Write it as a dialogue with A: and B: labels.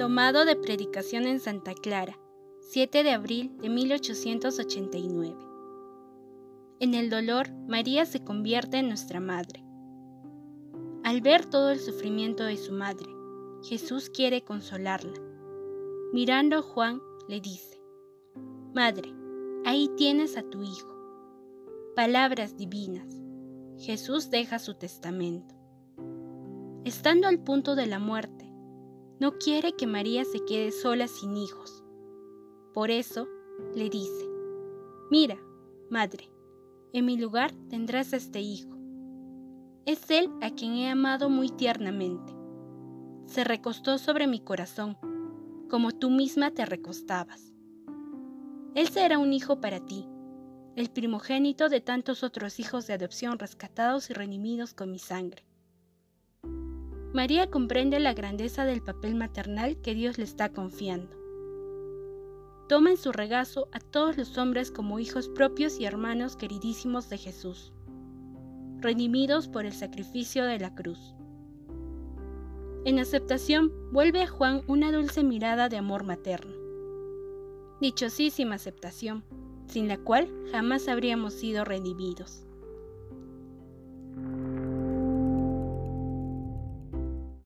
A: Tomado de Predicación en Santa Clara, 7 de abril de 1889. En el dolor, María se convierte en nuestra madre. Al ver todo el sufrimiento de su madre, Jesús quiere consolarla. Mirando a Juan, le dice, Madre, ahí tienes a tu hijo. Palabras divinas. Jesús deja su testamento. Estando al punto de la muerte, no quiere que María se quede sola sin hijos. Por eso le dice, Mira, madre, en mi lugar tendrás a este hijo. Es él a quien he amado muy tiernamente. Se recostó sobre mi corazón, como tú misma te recostabas. Él será un hijo para ti, el primogénito de tantos otros hijos de adopción rescatados y redimidos con mi sangre. María comprende la grandeza del papel maternal que Dios le está confiando. Toma en su regazo a todos los hombres como hijos propios y hermanos queridísimos de Jesús, redimidos por el sacrificio de la cruz. En aceptación vuelve a Juan una dulce mirada de amor materno. Dichosísima aceptación, sin la cual jamás habríamos sido redimidos.